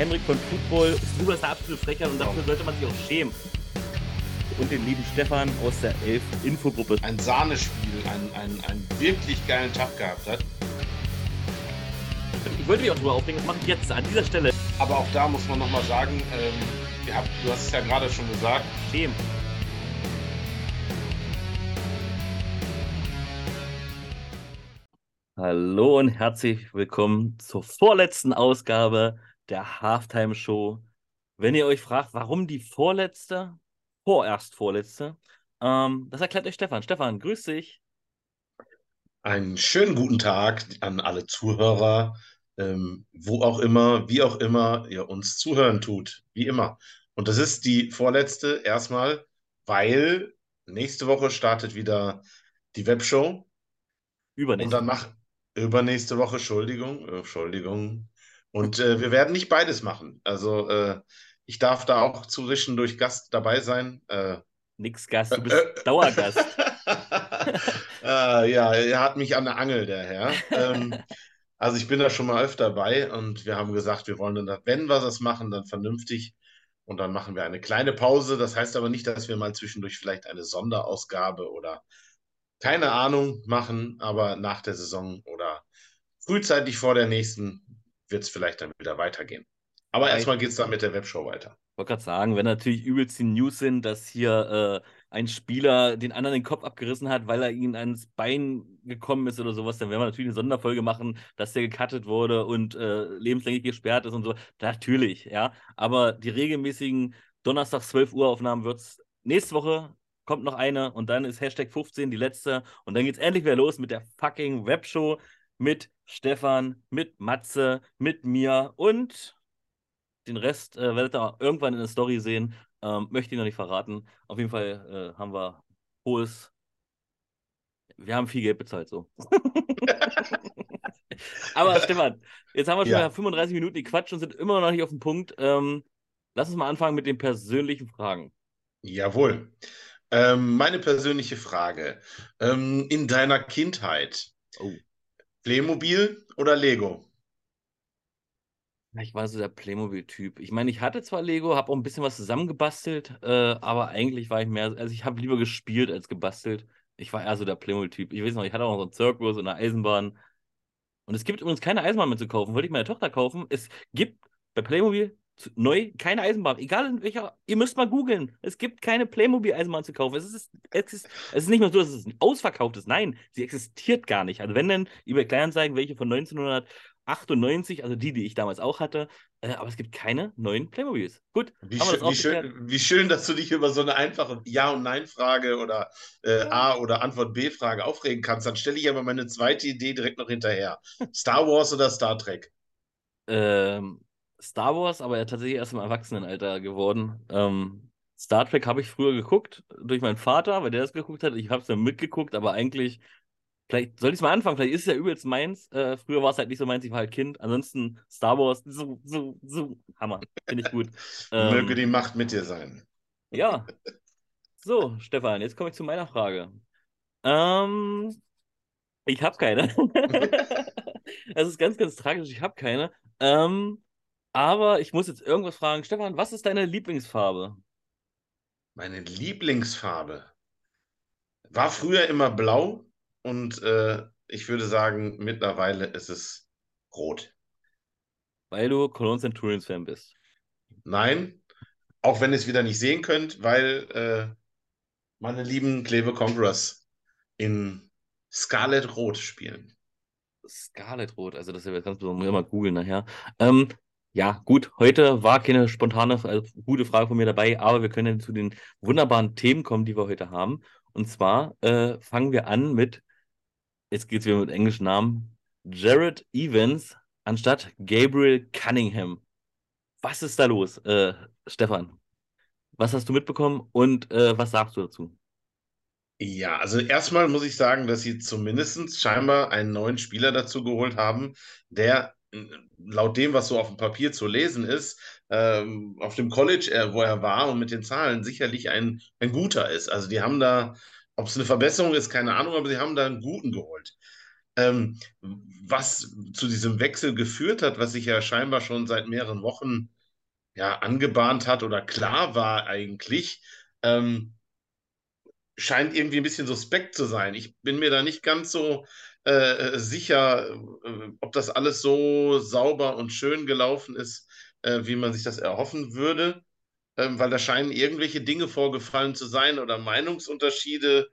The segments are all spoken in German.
Henrik von Football. Ist eine absolute Frechheit und dafür sollte man sich auch schämen. Und den lieben Stefan aus der Elf Infogruppe. Ein Sahnespiel, einen, einen, einen wirklich geilen Tag gehabt hat. Ich wollte mich auch drüber aufregen, das mache ich jetzt an dieser Stelle. Aber auch da muss man nochmal sagen, ähm, ihr habt, du hast es ja gerade schon gesagt. Schämen. Hallo und herzlich willkommen zur vorletzten Ausgabe der Halftime Show. Wenn ihr euch fragt, warum die vorletzte, vorerst vorletzte, ähm, das erklärt euch Stefan. Stefan, grüß dich. Einen schönen guten Tag an alle Zuhörer, ähm, wo auch immer, wie auch immer ihr uns zuhören tut, wie immer. Und das ist die vorletzte erstmal, weil nächste Woche startet wieder die Webshow. Übernächste. Und dann mach übernächste Woche, Entschuldigung, Entschuldigung. Und äh, wir werden nicht beides machen. Also äh, ich darf da auch zwischendurch Gast dabei sein. Äh, Nix Gast, du bist Dauergast. äh, ja, er hat mich an der Angel, der Herr. Ähm, also ich bin da schon mal öfter dabei und wir haben gesagt, wir wollen dann, wenn wir das machen, dann vernünftig. Und dann machen wir eine kleine Pause. Das heißt aber nicht, dass wir mal zwischendurch vielleicht eine Sonderausgabe oder keine Ahnung machen, aber nach der Saison oder frühzeitig vor der nächsten wird es vielleicht dann wieder weitergehen. Aber erstmal geht es dann mit der Webshow weiter. Ich wollte gerade sagen, wenn natürlich übelst die News sind, dass hier äh, ein Spieler den anderen den Kopf abgerissen hat, weil er ihn ans Bein gekommen ist oder sowas, dann werden wir natürlich eine Sonderfolge machen, dass der gecuttet wurde und äh, lebenslänglich gesperrt ist und so. Natürlich, ja. Aber die regelmäßigen Donnerstag 12 Uhr Aufnahmen wird es nächste Woche kommt noch eine und dann ist Hashtag 15 die letzte und dann geht's endlich wieder los mit der fucking Webshow mit Stefan, mit Matze, mit mir und den Rest äh, werdet ihr irgendwann in der Story sehen. Ähm, möchte ich noch nicht verraten. Auf jeden Fall äh, haben wir hohes. Wir haben viel Geld bezahlt, so. Aber Stefan, jetzt haben wir schon Ja. mal 35 Minuten die Quatsch und sind immer noch nicht auf dem Punkt. Ähm, lass uns mal anfangen mit den persönlichen Fragen. Jawohl. Ähm, meine persönliche Frage. Ähm, in deiner Kindheit, Oh. Playmobil oder Lego? Ich war so der Playmobil-Typ. Ich meine, ich hatte zwar Lego, habe auch ein bisschen was zusammengebastelt, äh, aber eigentlich war ich mehr, also ich habe lieber gespielt als gebastelt. Ich war eher so der Playmobil-Typ. Ich weiß noch, ich hatte auch so einen Zirkus und eine Eisenbahn. Und es gibt übrigens keine Eisenbahn mehr zu kaufen. Wollte ich meiner Tochter kaufen. Es gibt bei Playmobil neu keine Eisenbahn. Egal in welcher, ihr müsst mal googeln. Es gibt keine Playmobil-Eisenbahn zu kaufen. Es ist, es, ist, es ist nicht mal so, dass es ausverkauft ist. Nein, sie existiert gar nicht. Also wenn dann über Kleinanzeigen welche von 1998, also die, die ich damals auch hatte, äh, aber es gibt keine neuen Playmobils. Gut, Wie, schön, wie, schön, wie schön, dass du dich über so eine einfache Ja- und Nein-Frage oder äh, A- oder Antwort-B-Frage aufregen kannst. Dann stelle ich aber meine zweite Idee direkt noch hinterher. Star Wars oder Star Trek? Ähm, Star Wars, aber ja tatsächlich erst im Erwachsenenalter geworden. Ähm, Star Trek habe ich früher geguckt, durch meinen Vater, weil der das geguckt hat. Ich habe es dann mitgeguckt, aber eigentlich, vielleicht soll ich es mal anfangen, vielleicht ist es ja übelst meins. Äh, früher war es halt nicht so meins, ich war halt Kind. Ansonsten Star Wars, so, so, so, Hammer, finde ich gut. Ähm, Möge die Macht mit dir sein. Ja. So, Stefan, jetzt komme ich zu meiner Frage. Ähm, ich habe keine. Das ist ganz, ganz tragisch. Ich habe keine. Ähm, aber ich muss jetzt irgendwas fragen. Stefan, was ist deine Lieblingsfarbe? Meine Lieblingsfarbe war früher immer blau und äh, ich würde sagen, mittlerweile ist es rot. Weil du Cologne Centurions Fan bist. Nein, auch wenn ihr es wieder nicht sehen könnt, weil äh, meine lieben Kleve Conquerors in Scarlet Rot spielen. Scarlet Rot, also das ist ja ganz besonders. Muss ich mal googeln nachher. Ähm, ja, gut, heute war keine spontane, also gute Frage von mir dabei, aber wir können zu den wunderbaren Themen kommen, die wir heute haben. Und zwar äh, fangen wir an mit, jetzt geht's wieder mit englischen Namen, Jared Evans anstatt Gabriel Cunningham. Was ist da los, äh, Stefan? Was hast du mitbekommen und äh, was sagst du dazu? Ja, also erstmal muss ich sagen, dass sie zumindest scheinbar einen neuen Spieler dazu geholt haben, der laut dem, was so auf dem Papier zu lesen ist, ähm, auf dem College, äh, wo er war und mit den Zahlen sicherlich ein, ein guter ist. Also die haben da, ob es eine Verbesserung ist, keine Ahnung, aber sie haben da einen guten geholt. Ähm, was zu diesem Wechsel geführt hat, was sich ja scheinbar schon seit mehreren Wochen ja, angebahnt hat oder klar war eigentlich, ähm, scheint irgendwie ein bisschen suspekt zu sein. Ich bin mir da nicht ganz so äh, sicher, äh, ob das alles so sauber und schön gelaufen ist, äh, wie man sich das erhoffen würde, ähm, weil da scheinen irgendwelche Dinge vorgefallen zu sein oder Meinungsunterschiede.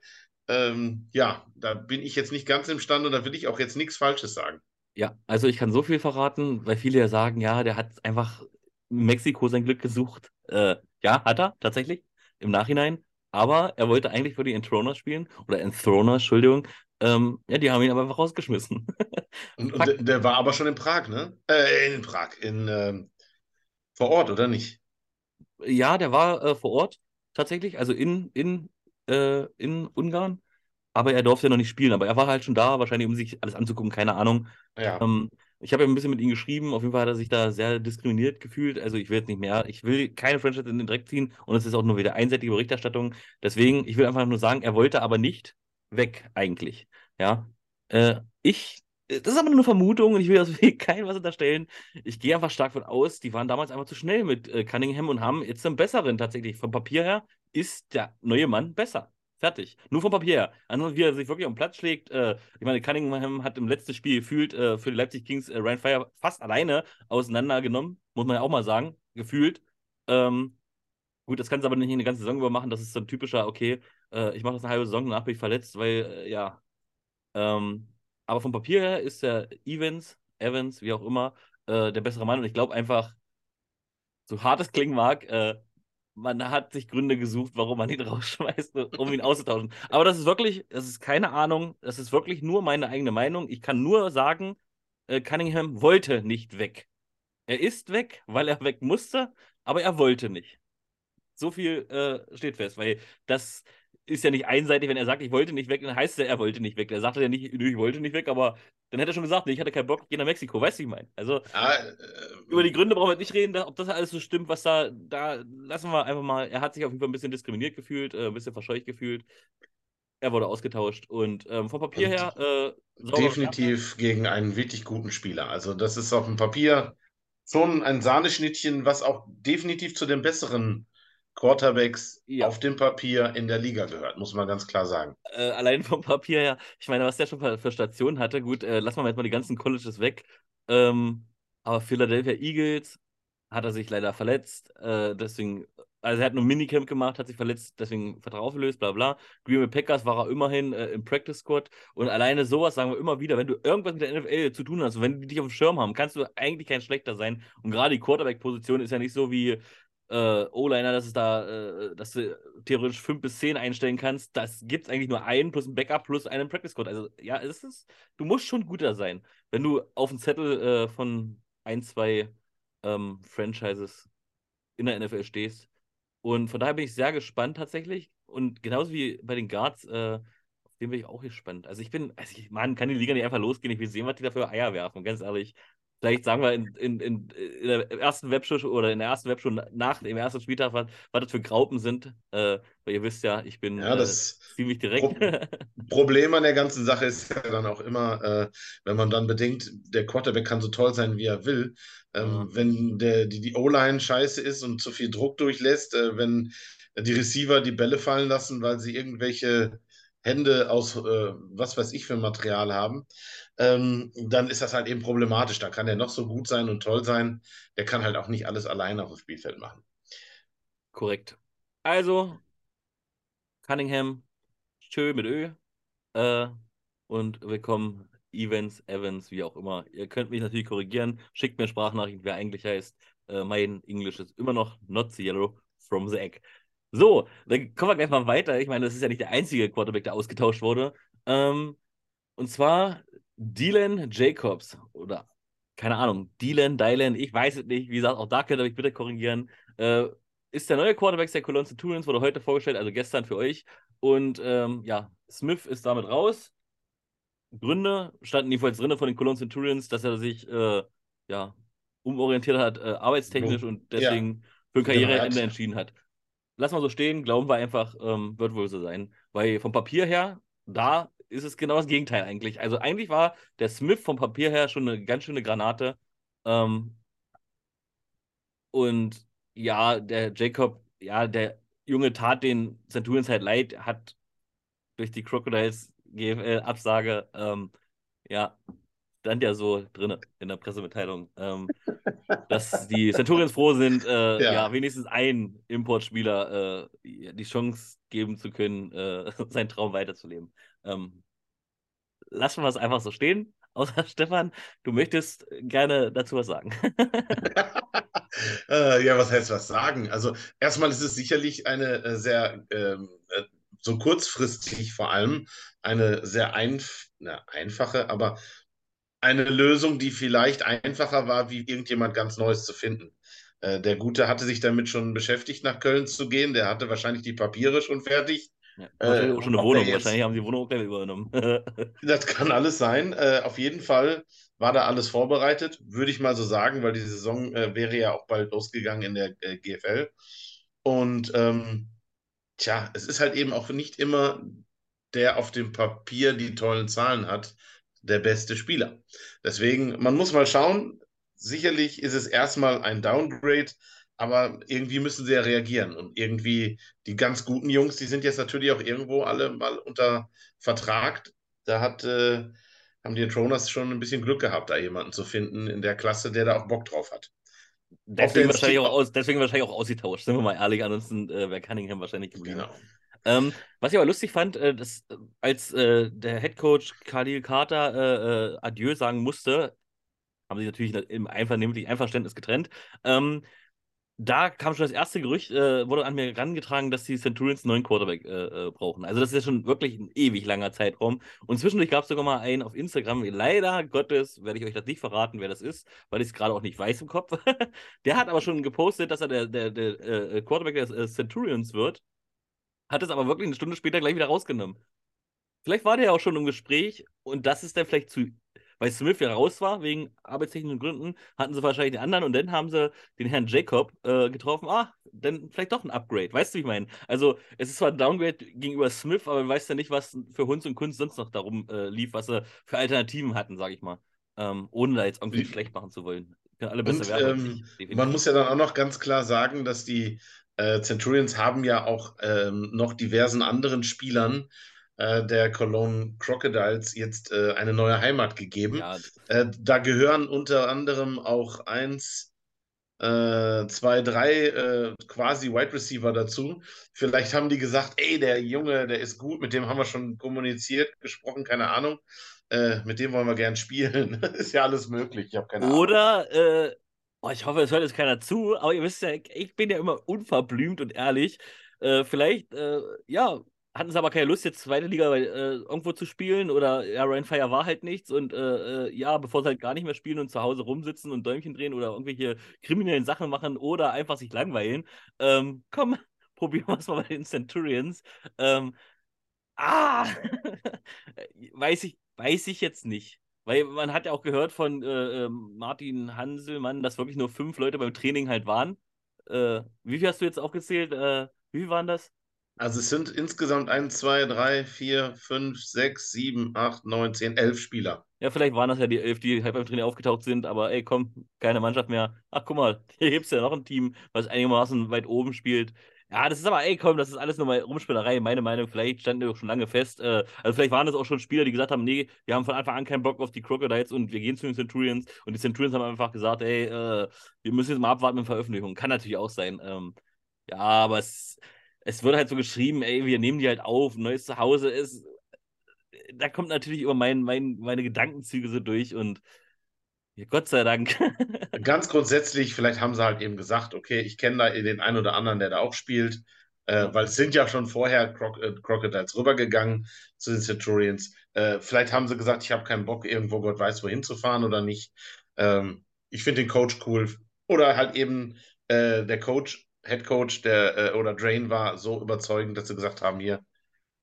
Ähm, ja, da bin ich jetzt nicht ganz imstande und da will ich auch jetzt nichts Falsches sagen. Ja, also ich kann so viel verraten, weil viele ja sagen, ja, der hat einfach in Mexiko sein Glück gesucht. Äh, ja, hat er tatsächlich im Nachhinein. Aber er wollte eigentlich für die Enthroners spielen oder Enthroners, Entschuldigung. Ähm, ja, die haben ihn aber einfach rausgeschmissen. und, und der, der, war aber schon in Prag, ne? Äh, in Prag, in ähm, vor Ort, oder nicht? Ja, der war äh, vor Ort tatsächlich, also in, in, äh, in Ungarn. Aber er durfte ja noch nicht spielen. Aber er war halt schon da, wahrscheinlich um sich alles anzugucken, keine Ahnung. Ja. Ähm, ich habe ja ein bisschen mit ihm geschrieben. Auf jeden Fall hat er sich da sehr diskriminiert gefühlt. Also ich will jetzt nicht mehr, ich will keine Franchise in den Dreck ziehen und es ist auch nur wieder einseitige Berichterstattung. Deswegen, ich will einfach nur sagen, er wollte aber nicht weg eigentlich. Ja. Äh, ich, das ist aber nur eine Vermutung und ich will also keinem was unterstellen. Ich gehe einfach stark von aus, die waren damals einfach zu schnell mit äh, Cunningham und haben jetzt einen besseren tatsächlich. Vom Papier her ist der neue Mann besser. Fertig. Nur vom Papier her. Ansonsten, wie er sich wirklich am Platz schlägt. Äh, ich meine, Cunningham hat im letzten Spiel gefühlt äh, für die Leipzig Kings äh, Ryan Fire fast alleine auseinandergenommen. Muss man ja auch mal sagen. Gefühlt. Ähm, gut, das kann es aber nicht eine ganze Saison über machen. Das ist so ein typischer, okay, äh, ich mache das eine halbe Saison, danach bin ich verletzt, weil, äh, ja. Ähm, aber vom Papier her ist der Evans, Evans, wie auch immer, äh, der bessere Mann. Und ich glaube einfach, so hart es klingen mag, man hat sich Gründe gesucht, warum man ihn rausschmeißt, um ihn auszutauschen. Aber das ist wirklich, das ist keine Ahnung, das ist wirklich nur meine eigene Meinung. Ich kann nur sagen, äh, Cunningham wollte nicht weg. Er ist weg, weil er weg musste, aber er wollte nicht. So viel äh, steht fest, weil das ist ja nicht einseitig, wenn er sagt, ich wollte nicht weg, dann heißt er, er wollte nicht weg. Er sagte ja nicht, ich wollte nicht weg, aber dann hätte er schon gesagt, nee, ich hatte keinen Bock, ich gehe nach Mexiko, weißt du, wie ich meine? Also, ja, äh, über die Gründe brauchen wir nicht reden, ob das alles so stimmt, was da, da lassen wir einfach mal, er hat sich auf jeden Fall ein bisschen diskriminiert gefühlt, äh, ein bisschen verscheucht gefühlt. Er wurde ausgetauscht und ähm, vom Papier her. Äh, definitiv gegen einen wirklich guten Spieler. Also, das ist auf dem Papier schon ein Sahneschnittchen, was auch definitiv zu den besseren Quarterbacks ja. auf dem Papier in der Liga gehört, muss man ganz klar sagen. Äh, allein vom Papier her, ich meine, was der schon für, für Stationen hatte, gut, äh, lassen wir jetzt mal die ganzen Colleges weg. Ähm, aber Philadelphia Eagles hat er sich leider verletzt, äh, deswegen, also er hat nur ein Minicamp gemacht, hat sich verletzt, deswegen Vertrag aufgelöst, bla bla. Green Bay Packers war er immerhin äh, im Practice Squad und alleine sowas sagen wir immer wieder, wenn du irgendwas mit der NFL zu tun hast, wenn die dich auf dem Schirm haben, kannst du eigentlich kein schlechter sein. Und gerade die Quarterback-Position ist ja nicht so wie äh, O-Liner, dass es da, äh, dass du theoretisch fünf bis zehn einstellen kannst. Das gibt es eigentlich nur einen plus ein Backup plus einen Practice Code. Also ja, es ist, du musst schon guter sein, wenn du auf dem Zettel äh, von ein, zwei ähm, Franchises in der NFL stehst. Und von daher bin ich sehr gespannt tatsächlich. Und genauso wie bei den Guards, äh, auf den bin ich auch gespannt. Also ich bin, also ich, man kann die Liga nicht einfach losgehen. Ich will sehen, was die da für Eier werfen, ganz ehrlich vielleicht sagen wir in, in, in, in der ersten Webshow oder in der ersten Webshow nach dem ersten Spieltag, was, was das für Graupen sind. Äh, weil ihr wisst ja, ich bin ja, das äh, ziemlich direkt. Pro Problem an der ganzen Sache ist ja dann auch immer, äh, wenn man dann bedenkt, der Quarterback kann so toll sein, wie er will. Ähm, ja. Wenn der, die, die O-Line scheiße ist und zu viel Druck durchlässt, äh, wenn die Receiver die Bälle fallen lassen, weil sie irgendwelche Hände aus äh, was weiß ich für Material haben, ähm, dann ist das halt eben problematisch. Da kann er noch so gut sein und toll sein. Der kann halt auch nicht alles alleine auf dem Spielfeld machen. Korrekt. Also, Cunningham, schön mit Ö. Äh, und willkommen Evans, Evans, wie auch immer. Ihr könnt mich natürlich korrigieren. Schickt mir Sprachnachrichten, wer eigentlich heißt. Äh, mein Englisch ist immer noch not the yellow from the egg. So, dann kommen wir gleich mal weiter. Ich meine, das ist ja nicht der einzige Quarterback, der ausgetauscht wurde. Ähm, und zwar Dylan Jacobs oder keine Ahnung, Dylan, Dylan, ich weiß es nicht. Wie gesagt, auch da könnt ihr mich bitte korrigieren. Äh, ist der neue Quarterback der Cologne Centurions, wurde heute vorgestellt, also gestern für euch. Und ähm, ja, Smith ist damit raus. Gründe standen jedenfalls drin von den Cologne Centurions, dass er sich äh, ja, umorientiert hat, äh, arbeitstechnisch und deswegen ja. für ein Karriereende genau, entschieden hat lass mal so stehen, glauben wir einfach, ähm, wird wohl so sein. Weil vom Papier her, da ist es genau das Gegenteil eigentlich. Also eigentlich war der Smith vom Papier her schon eine ganz schöne Granate. Ähm, und ja, der Jacob, ja, der Junge tat den Centurions halt leid, hat durch die Crocodiles GFL-Absage, ähm, ja, stand ja so drin in der Pressemitteilung, ähm, dass die Centurions froh sind, äh, ja. ja. wenigstens einen Importspieler äh, die Chance geben zu können, äh, seinen Traum weiterzuleben. Ähm, lassen wir es einfach so stehen. Außer Stefan, du möchtest gerne dazu was sagen. äh, ja, was heißt was sagen? Also erstmal ist es sicherlich eine äh, sehr, ähm, äh, so kurzfristig vor allem, eine sehr einf na, einfache, aber eine Lösung, die vielleicht einfacher war, wie irgendjemand ganz Neues zu finden. Äh, der Gute hatte sich damit schon beschäftigt, nach Köln zu gehen. Der hatte wahrscheinlich die Papiere schon fertig. Ja, wahrscheinlich äh, auch schon eine Wohnung. Jetzt... Wahrscheinlich haben sie die Wohnung auch gleich übernommen. das kann alles sein. Äh, auf jeden Fall war da alles vorbereitet, würde ich mal so sagen, weil die Saison äh, wäre ja auch bald losgegangen in der äh, GFL. Und ähm, tja, es ist halt eben auch nicht immer der auf dem Papier die tollen Zahlen hat, der beste Spieler. Deswegen, man muss mal schauen. Sicherlich ist es erstmal ein Downgrade, aber irgendwie müssen sie ja reagieren. Und irgendwie die ganz guten Jungs, die sind jetzt natürlich auch irgendwo alle mal unter Vertrag. Da hat, äh, haben die Troners schon ein bisschen Glück gehabt, da jemanden zu finden in der Klasse, der da auch Bock drauf hat. Deswegen, wahrscheinlich auch, aus, deswegen wahrscheinlich auch ausgetauscht, sind wir mal ehrlich. Ansonsten äh, wäre Cunningham wahrscheinlich geblieben. Genau. Ähm, was ich aber lustig fand, äh, dass, als äh, der Head Coach Khalil Carter äh, äh, Adieu sagen musste, haben sie natürlich im einvernehmlichen Einverständnis getrennt. Ähm, da kam schon das erste Gerücht, äh, wurde an mir herangetragen, dass die Centurions einen neuen Quarterback äh, äh, brauchen. Also das ist ja schon wirklich ein ewig langer Zeitraum. Und zwischendurch gab es sogar mal einen auf Instagram. Leider Gottes werde ich euch das nicht verraten, wer das ist, weil ich es gerade auch nicht weiß im Kopf. der hat aber schon gepostet, dass er der, der, der äh, Quarterback der äh, Centurions wird. Hat es aber wirklich eine Stunde später gleich wieder rausgenommen. Vielleicht war der ja auch schon im Gespräch und das ist dann vielleicht zu weil Smith ja raus war, wegen arbeitstechnischen Gründen, hatten sie wahrscheinlich den anderen und dann haben sie den Herrn Jacob äh, getroffen. Ah, dann vielleicht doch ein Upgrade. Weißt du, wie ich meine? Also, es ist zwar ein Downgrade gegenüber Smith, aber man weiß ja nicht, was für Hunds und Kunst sonst noch darum äh, lief, was sie für Alternativen hatten, sage ich mal. Ähm, ohne da jetzt irgendwie schlecht machen zu wollen. Können alle besser und, werden. Ähm, man muss ja dann auch noch ganz klar sagen, dass die äh, Centurions haben ja auch ähm, noch diversen anderen Spielern äh, der Cologne Crocodiles jetzt äh, eine neue Heimat gegeben. Ja. Äh, da gehören unter anderem auch eins, äh, zwei, drei äh, quasi Wide Receiver dazu. Vielleicht haben die gesagt, ey, der Junge, der ist gut, mit dem haben wir schon kommuniziert, gesprochen, keine Ahnung. mit dem wollen wir gern spielen. ist ja alles möglich. Ich habe keine Oder, Ahnung. Oder Oh, ich hoffe, es hört jetzt keiner zu, aber ihr wisst ja, ich bin ja immer unverblümt und ehrlich. Äh, vielleicht, äh, ja, hatten sie aber keine Lust, jetzt zweite Liga äh, irgendwo zu spielen oder ja, Ryan Fire war halt nichts und äh, äh, ja, bevor sie halt gar nicht mehr spielen und zu Hause rumsitzen und Däumchen drehen oder irgendwelche kriminellen Sachen machen oder einfach sich langweilen, ähm, komm, probieren wir es mal bei den Centurions. Ähm, ah, weiß ich, weiß ich jetzt nicht. Weil man hat ja auch gehört von äh, ähm, Martin Hanselmann, dass wirklich nur fünf Leute beim Training halt waren. Äh, wie viel hast du jetzt aufgezählt? Äh, wie viel waren das? Also es sind insgesamt 1, 2, 3, 4, 5, 6, 7, 8, 9, 10, 11 Spieler. Ja, vielleicht waren das ja die elf, die halt beim Training aufgetaucht sind, aber ey, komm, keine Mannschaft mehr. Ach, guck mal, hier gibt es ja noch ein Team, was einigermaßen weit oben spielt. Ja, das ist aber, ey, komm, das ist alles nur mal Rumspielerei, meine Meinung. Vielleicht standen die auch schon lange fest. Äh, also, vielleicht waren das auch schon Spieler, die gesagt haben: Nee, wir haben von Anfang an keinen Bock auf die Crocodiles und wir gehen zu den Centurions. Und die Centurions haben einfach gesagt: Ey, äh, wir müssen jetzt mal abwarten mit Veröffentlichung. Kann natürlich auch sein. Ähm, ja, aber es es wird halt so geschrieben, ey, wir nehmen die halt auf, neues Zuhause ist. Da kommt natürlich immer mein, mein, meine Gedankenzüge so durch und ja, Gott sei Dank. Ganz grundsätzlich, vielleicht haben sie halt eben gesagt, okay, ich kenne da den einen oder anderen, der da auch spielt, äh, weil es sind ja schon vorher Croc äh, Crocodiles rübergegangen zu den Centurions. Äh, vielleicht haben sie gesagt, ich habe keinen Bock, irgendwo Gott weiß wohin zu fahren oder nicht. Ähm, ich finde den Coach cool. Oder halt eben äh, der Coach Head Coach der, äh, oder Drain war so überzeugend, dass sie gesagt haben, hier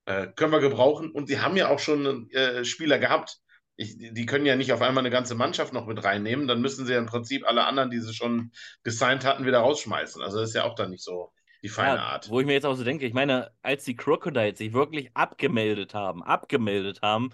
äh, können wir gebrauchen. Und sie haben ja auch schon Spieler gehabt. Ich, die können ja nicht auf einmal eine ganze Mannschaft noch mit reinnehmen. Dann müssen sie ja im Prinzip alle anderen, die sie schon gesigned hatten, wieder rausschmeißen. Also das ist ja auch dann nicht so die feine Ja, Art. wo ich mir jetzt auch so denke, ich meine, als die Crocodiles sich wirklich abgemeldet haben, abgemeldet haben,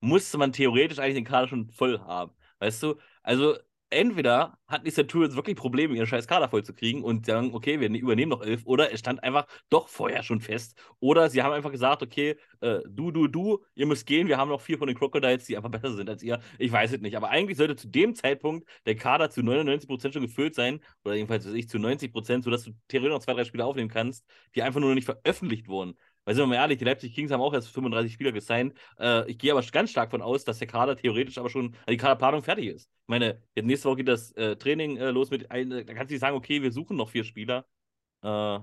musste man theoretisch eigentlich den Kader schon voll haben. Weißt du? Also entweder hatten die Centurions wirklich Probleme, ihren scheiß Kader voll zu kriegen und sagen, okay, wir übernehmen noch elf, oder es stand einfach doch vorher schon fest. Oder sie haben einfach gesagt, okay, äh, du, du, du, ihr müsst gehen, wir haben noch vier von den Crocodiles, die einfach besser sind als ihr. Ich weiß es nicht. Aber eigentlich sollte zu dem Zeitpunkt der Kader zu 99% schon gefüllt sein, oder jedenfalls weiß ich, zu 90%, sodass du theoretisch noch zwei, drei Spieler aufnehmen kannst, die einfach nur noch nicht veröffentlicht wurden. Weil sind wir mal ehrlich, die Leipzig Kings haben auch erst 35 Spieler gesigned. Äh, ich gehe aber ganz stark von aus, dass der Kader theoretisch aber schon, also die Kaderplanung fertig ist. Ich meine, jetzt nächste Woche geht das äh, Training äh, los mit, ein, da kannst du nicht sagen, okay, wir suchen noch vier Spieler. Äh,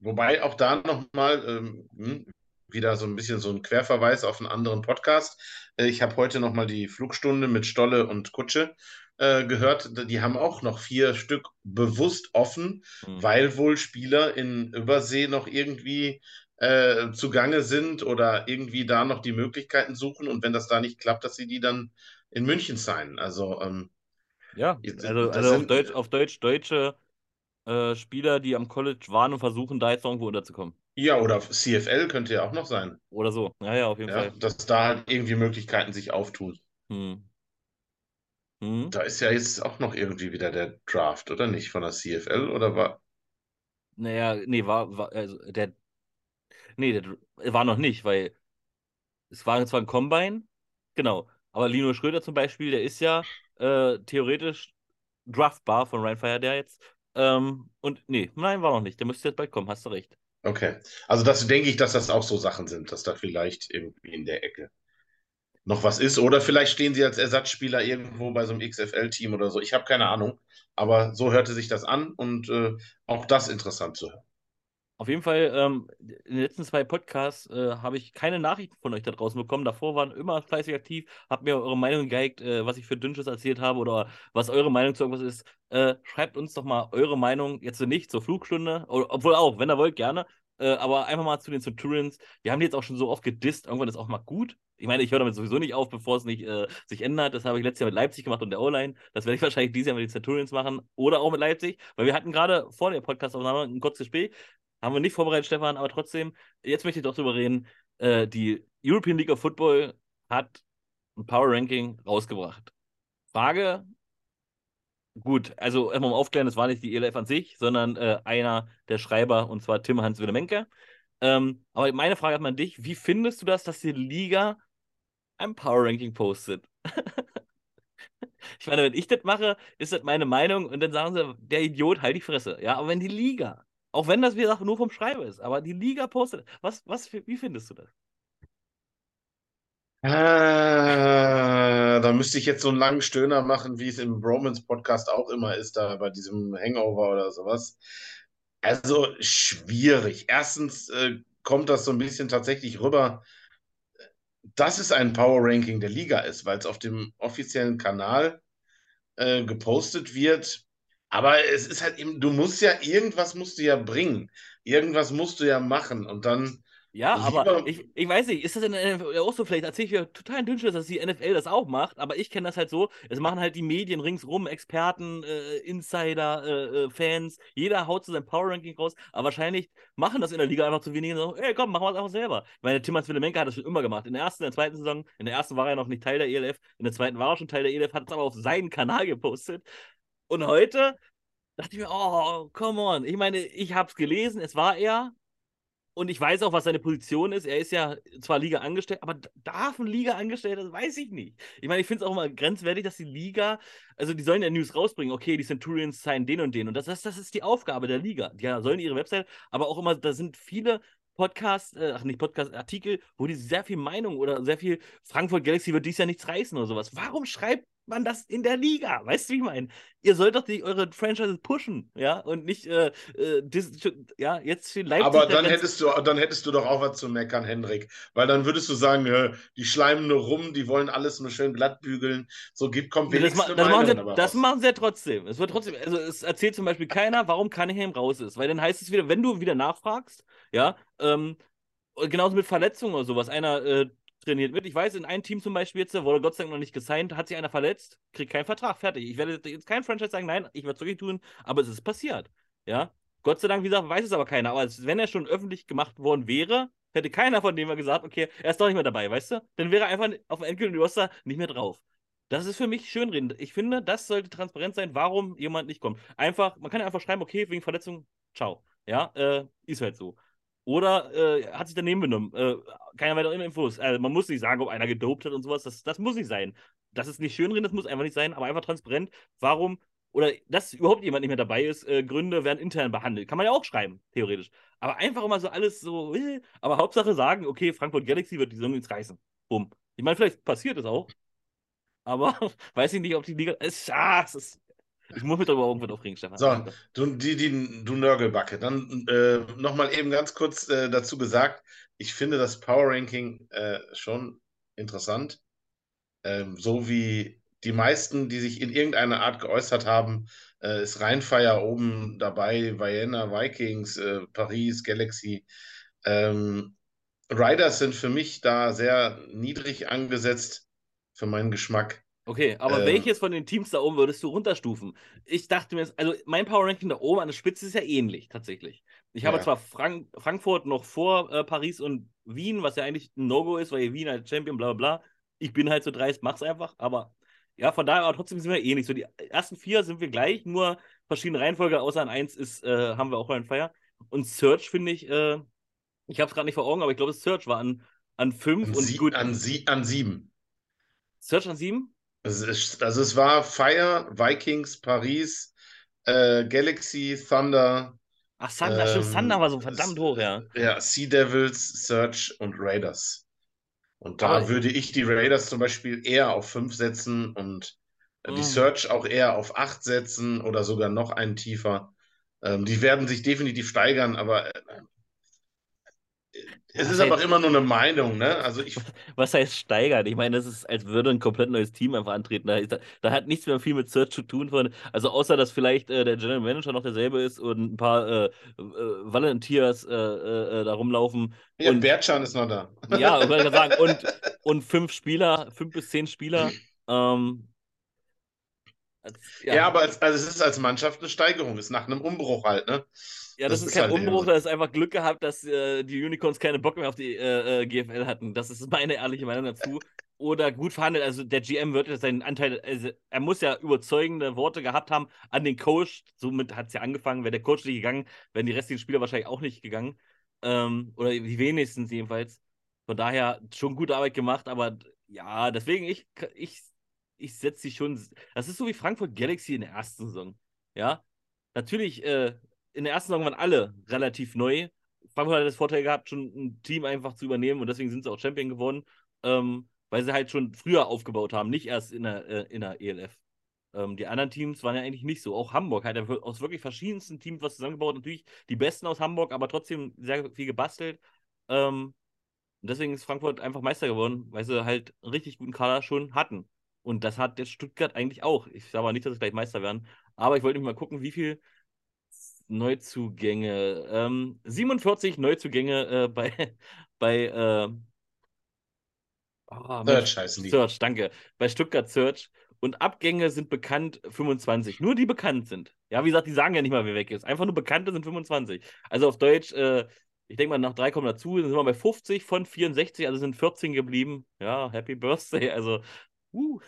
Wobei auch da nochmal ähm, hm, wieder so ein bisschen so ein Querverweis auf einen anderen Podcast. Äh, ich habe heute nochmal die Flugstunde mit Stolle und Kutsche äh, gehört. Die haben auch noch vier Stück bewusst offen, hm. weil wohl Spieler in Übersee noch irgendwie äh, zugange sind oder irgendwie da noch die Möglichkeiten suchen und wenn das da nicht klappt, dass sie die dann in München signen. Also ähm, ja, also, also auf sind- Deutsch, auf Deutsch deutsche äh, Spieler, die am College waren und versuchen, da jetzt irgendwo unterzukommen. ja, oder CFL könnte ja auch noch sein. Oder so. Ja, ja, auf jeden Ja, Fall. dass da halt irgendwie Möglichkeiten sich auftun. Hm. Hm. Da ist ja jetzt auch noch irgendwie wieder der Draft, oder nicht? Von der CFL oder war. Naja, nee, war, war also der, nee, der war noch nicht, weil es war zwar ein Combine, genau, aber Lino Schröder zum Beispiel, der ist ja äh, theoretisch draftbar von Ryan Fire der jetzt. Ähm, und nee, nein, war noch nicht. Der müsste jetzt bald kommen, hast du recht. Okay. Also das denke ich, dass das auch so Sachen sind, dass da vielleicht irgendwie in der Ecke noch was ist. Oder vielleicht stehen sie als Ersatzspieler irgendwo bei so einem XFL-Team oder so. Ich habe keine Ahnung. Aber so hörte sich das an und äh, auch das interessant zu hören. Auf jeden Fall, ähm, in den letzten zwei Podcasts äh, habe ich keine Nachrichten von euch da draußen bekommen. Davor waren immer fleißig aktiv, habt mir eure Meinung gegeigt, äh, was ich für Dünnsches erzählt habe oder was eure Meinung zu irgendwas ist. Äh, schreibt uns doch mal eure Meinung, jetzt nicht zur Flugstunde, obwohl auch, wenn ihr wollt, gerne. Äh, aber einfach mal zu den Centurions. Wir haben die jetzt auch schon so oft gedisst, irgendwann ist auch mal gut. Ich meine, ich höre damit sowieso nicht auf, bevor es nicht äh, sich ändert. Das habe ich letztes Jahr mit Leipzig gemacht und der O-Line. Das werde ich wahrscheinlich dieses Jahr mit den Centurions machen oder auch mit Leipzig, weil wir hatten gerade vor der Podcastaufnahme ein kurzes Gespräch. Haben wir nicht vorbereitet, Stefan, aber trotzdem, jetzt möchte ich doch drüber reden. Äh, die European League of Football hat ein Power Ranking rausgebracht. Frage, gut, also erstmal um aufklären, das war nicht die ELF an sich, sondern äh, einer der Schreiber, und zwar Tim Hans Willemenke. Ähm, aber meine Frage hat an dich, wie findest du das, dass die Liga ein Power Ranking postet? ich meine, wenn ich das mache, ist das meine Meinung und dann sagen sie, der Idiot, halt die Fresse. Ja, aber wenn die Liga, auch wenn das, wie gesagt, nur vom Schreiber ist, aber die Liga postet, was, was, wie findest du das? Ah, da müsste ich jetzt so einen langen Stöhner machen, wie es im Bromance-Podcast auch immer ist, da bei diesem Hangover oder sowas. Also schwierig. Erstens äh, kommt das so ein bisschen tatsächlich rüber, dass es ein Power Ranking der Liga ist, weil es auf dem offiziellen Kanal äh, gepostet wird. Aber es ist halt eben, du musst ja, irgendwas musst du ja bringen. Irgendwas musst du ja machen. Und dann Ja, aber ich, ich weiß nicht, ist das in der NFL auch so? Vielleicht erzähle ich mir total dünn, dass die NFL das auch macht, aber ich kenne das halt so, es machen halt die Medien ringsrum, Experten, äh, Insider, äh, äh, Fans, jeder haut zu seinem Power Ranking raus, aber wahrscheinlich machen das in der Liga einfach zu wenige und sagen, ey komm, machen wir es einfach selber. Ich meine, Tim Hans-Willemenke hat das schon immer gemacht. In der ersten, in der zweiten Saison, in der ersten war er noch nicht Teil der ELF, in der zweiten war er schon Teil der ELF, hat es aber auf seinen Kanal gepostet. Und heute dachte ich mir, oh, come on. Ich meine, ich habe es gelesen, es war er, und ich weiß auch, was seine Position ist. Er ist ja zwar Liga angestellt, aber darf ein Liga angestellt, das weiß ich nicht. Ich meine, ich finde es auch immer grenzwertig, dass die Liga, also die sollen ja News rausbringen, okay, die Centurions signen den und den. Und das, das, das ist die Aufgabe der Liga. Die sollen ihre Website, aber auch immer, da sind viele Podcast, äh, ach nicht Podcast, Artikel, wo die sehr viel Meinung oder sehr viel Frankfurt Galaxy wird dies Jahr nichts reißen oder sowas. Warum schreibt man das in der Liga? Weißt du, wie ich meine? Ihr sollt doch die, eure Franchises pushen, ja, und nicht, äh, äh, dis, ja, jetzt für Leipzig. Aber dann hättest du, dann hättest du doch auch was zu meckern, Hendrik. Weil dann würdest du sagen, äh, die schleimen nur rum, die wollen alles nur schön glatt bügeln. So gibt, kommt Ja, das, ma das, machen sie, das machen sie ja trotzdem. Es wird trotzdem, also es erzählt zum Beispiel keiner, warum Cunningham raus ist. Weil dann heißt es wieder, wenn du wieder nachfragst, ja, ähm, genauso mit Verletzungen oder sowas. Einer äh, trainiert mit. Ich weiß, in einem Team zum Beispiel jetzt, wurde Gott sei Dank noch nicht gesigned, hat sich einer verletzt, kriegt keinen Vertrag, fertig. Ich werde jetzt kein Franchise sagen, nein, ich werde es wirklich tun, aber es ist passiert. Ja. Gott sei Dank, wie gesagt, weiß es aber keiner. Aber wenn er schon öffentlich gemacht worden wäre, hätte keiner von denen gesagt, okay, er ist doch nicht mehr dabei, weißt du? Dann wäre er einfach auf dem endgültigen Roster nicht mehr drauf. Das ist für mich schönredend. Ich finde, das sollte transparent sein, warum jemand nicht kommt. Einfach, man kann ja einfach schreiben, okay, wegen Verletzung, ciao. Ja, äh, ist halt so. Oder äh, hat sich daneben benommen. Äh, keine weiteren Infos. Also man muss nicht sagen, ob einer gedopt hat und sowas. Das, das muss nicht sein. Das ist nicht schönreden, das muss einfach nicht sein, aber einfach transparent, warum oder dass überhaupt jemand nicht mehr dabei ist, äh, Gründe werden intern behandelt. Kann man ja auch schreiben, theoretisch. Aber einfach immer so alles so, äh, aber Hauptsache sagen, okay, Frankfurt Galaxy wird die Saison ins Reißen. Bumm. Ich meine, vielleicht passiert es auch. Aber weiß ich nicht, ob die Liga. Es, ah, es ist, ich muss mich darüber irgendwann aufregen, Stefan. So, du, die, die, du Nörgelbacke. Dann äh, nochmal eben ganz kurz äh, dazu gesagt, ich finde das Power Ranking äh, schon interessant. Ähm, so wie die meisten, die sich in irgendeiner Art geäußert haben, äh, ist Rheinfire oben dabei, Vienna, Vikings, äh, Paris, Galaxy. Ähm, Riders sind für mich da sehr niedrig angesetzt für meinen Geschmack. Okay, aber ähm, welches von den Teams da oben würdest du runterstufen? Ich dachte mir, also mein Power Ranking da oben an der Spitze ist ja ähnlich tatsächlich. Ich ja. habe zwar Frank Frankfurt noch vor äh, Paris und Wien, was ja eigentlich ein No-Go ist, weil Wien als Champion, bla bla bla. Ich bin halt so dreist, mach's einfach, aber ja, von daher, aber trotzdem sind wir ähnlich. So die ersten vier sind wir gleich, nur verschiedene Reihenfolge, außer an eins ist, äh, haben wir auch einen Feier. Und Search finde ich, äh, ich habe es gerade nicht vor Augen, aber ich glaube, Search war an, an fünf an und sie, gut. An, sie, an sieben. Search an sieben? Also es, also es war Fire, Vikings, Paris, äh, Galaxy, Thunder. Ach, Thunder, ähm, stimmt, Thunder war so verdammt hoch, ja. Ja, Sea Devils, Search und Raiders. Und da Aber würde ich die Raiders zum Beispiel eher auf 5 setzen und die mhm. Search auch eher auf 8 setzen oder sogar noch einen tiefer. Ähm, die werden sich definitiv steigern, aber äh, es ist aber immer nur eine Meinung, ne? Also ich. Was heißt steigern? Ich meine, das ist, als würde ein komplett neues Team einfach antreten. Da, da, da hat nichts mehr viel mit Search zu tun. Von, also außer, dass vielleicht äh, der General Manager noch derselbe ist und ein paar äh, äh, Volunteers äh, äh, da rumlaufen. Ja, und, Bertschan ist noch da. Ja, ich sagen. Und, und fünf Spieler, fünf bis zehn Spieler. Ähm, als, ja. ja. aber als, also es ist als Mannschaft eine Steigerung, ist nach einem Umbruch halt, ne? Ja, das, das ist kein halt Umbruch, da ist einfach Glück gehabt, dass äh, die Unicorns keine Bock mehr auf die äh, äh GFL hatten. Das ist meine ehrliche Meinung dazu. Oder gut verhandelt. Also der GM wird ja seinen Anteil, also er muss ja überzeugende Worte gehabt haben an den Coach. Somit hat es ja angefangen. Wäre der Coach nicht gegangen, wären die restlichen Spieler wahrscheinlich auch nicht gegangen. Ähm, oder die wenigstens jedenfalls. Von daher schon gute Arbeit gemacht, aber ja, deswegen ich, ich, ich setze sie schon. Das ist so wie Frankfurt Galaxy in der ersten Saison. Ja, natürlich äh, in der ersten Saison waren alle relativ neu. Frankfurt hat das Vorteil gehabt, schon ein Team einfach zu übernehmen und deswegen sind sie auch Champion geworden, ähm, weil sie halt schon früher aufgebaut haben, nicht erst in der, äh, in der ELF. Ähm, die anderen Teams waren ja eigentlich nicht so. Auch Hamburg hat ja aus wirklich verschiedensten Teams was zusammengebaut. Natürlich die besten aus Hamburg, aber trotzdem sehr viel gebastelt. Ähm, und deswegen ist Frankfurt einfach Meister geworden, weil sie halt einen richtig guten Kader schon hatten. Und das hat jetzt Stuttgart eigentlich auch. Ich sage aber nicht, dass sie gleich Meister werden. Aber ich wollte mal gucken, wie viel Neuzugänge. Ähm, 47 Neuzugänge äh, bei, bei äh, oh, Search heißen die. Search, danke. Bei Stuttgart Search. Und Abgänge sind bekannt 25. Nur die bekannt sind. Ja, wie gesagt, die sagen ja nicht mal, wer weg ist. Einfach nur Bekannte sind 25. Also auf Deutsch, äh, ich denke mal, nach drei kommen dazu, sind wir bei 50 von 64, also sind 14 geblieben. Ja, Happy Birthday. Also, uh.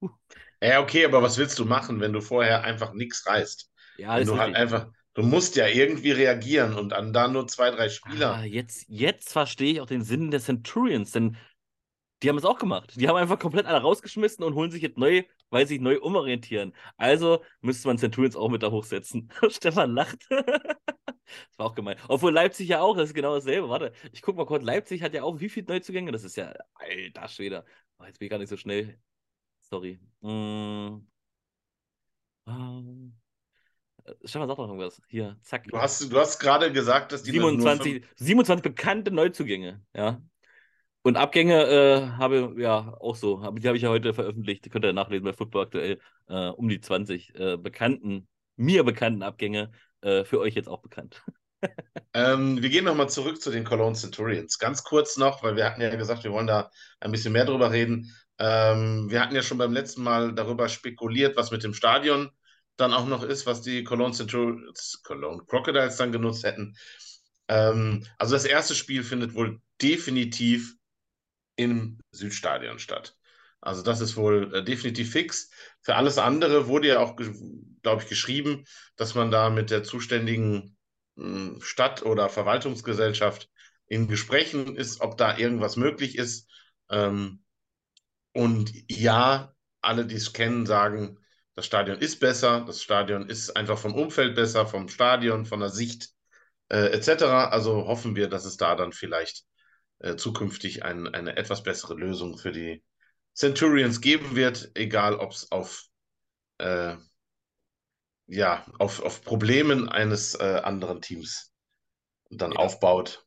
Ja, okay, aber was willst du machen, wenn du vorher einfach nichts reißt? Ja, du halt einfach, du musst ja irgendwie reagieren und dann da nur zwei, drei Spieler. Ah, jetzt, jetzt verstehe ich auch den Sinn der Centurions, denn die haben es auch gemacht. Die haben einfach komplett alle rausgeschmissen und holen sich jetzt neu, weil sie sich neu umorientieren. Also müsste man Centurions auch mit da hochsetzen. Stefan lacht. das war auch gemein. Obwohl Leipzig ja auch, das ist genau dasselbe. Warte, ich guck mal kurz. Leipzig hat ja auch wie viele Neuzugänge? Das ist ja, alter Schwede. Oh, jetzt bin ich gar nicht so schnell. Sorry. Mm. Um. Stefan, sag doch irgendwas. Hier, zack. Du hast, du hast gerade gesagt, dass die 27, 27 bekannte Neuzugänge, ja. Und Abgänge äh, habe ja auch so, die habe ich ja heute veröffentlicht, die könnt ihr nachlesen bei Football aktuell, äh, um die 20 äh, bekannten, mir bekannten Abgänge, äh, für euch jetzt auch bekannt. ähm, wir gehen nochmal zurück zu den Cologne Centurions. Ganz kurz noch, weil wir hatten ja gesagt, wir wollen da ein bisschen mehr drüber reden. Ähm, wir hatten ja schon beim letzten Mal darüber spekuliert, was mit dem Stadion dann auch noch ist, was die Cologne, Central, Cologne Crocodiles dann genutzt hätten. Ähm, also das erste Spiel findet wohl definitiv im Südstadion statt. Also das ist wohl äh, definitiv fix. Für alles andere wurde ja auch, glaube ich, geschrieben, dass man da mit der zuständigen mh, hm, Stadt- oder Verwaltungsgesellschaft in Gesprächen ist, ob da irgendwas möglich ist. Ähm, und ja, alle, die es kennen, sagen, das Stadion ist besser, das Stadion ist einfach vom Umfeld besser, vom Stadion, von der Sicht äh, etc. Also hoffen wir, dass es da dann vielleicht äh, zukünftig ein, eine etwas bessere Lösung für die Centurions geben wird, egal ob es auf, äh, ja, auf, auf Problemen eines äh, anderen Teams dann ja. aufbaut.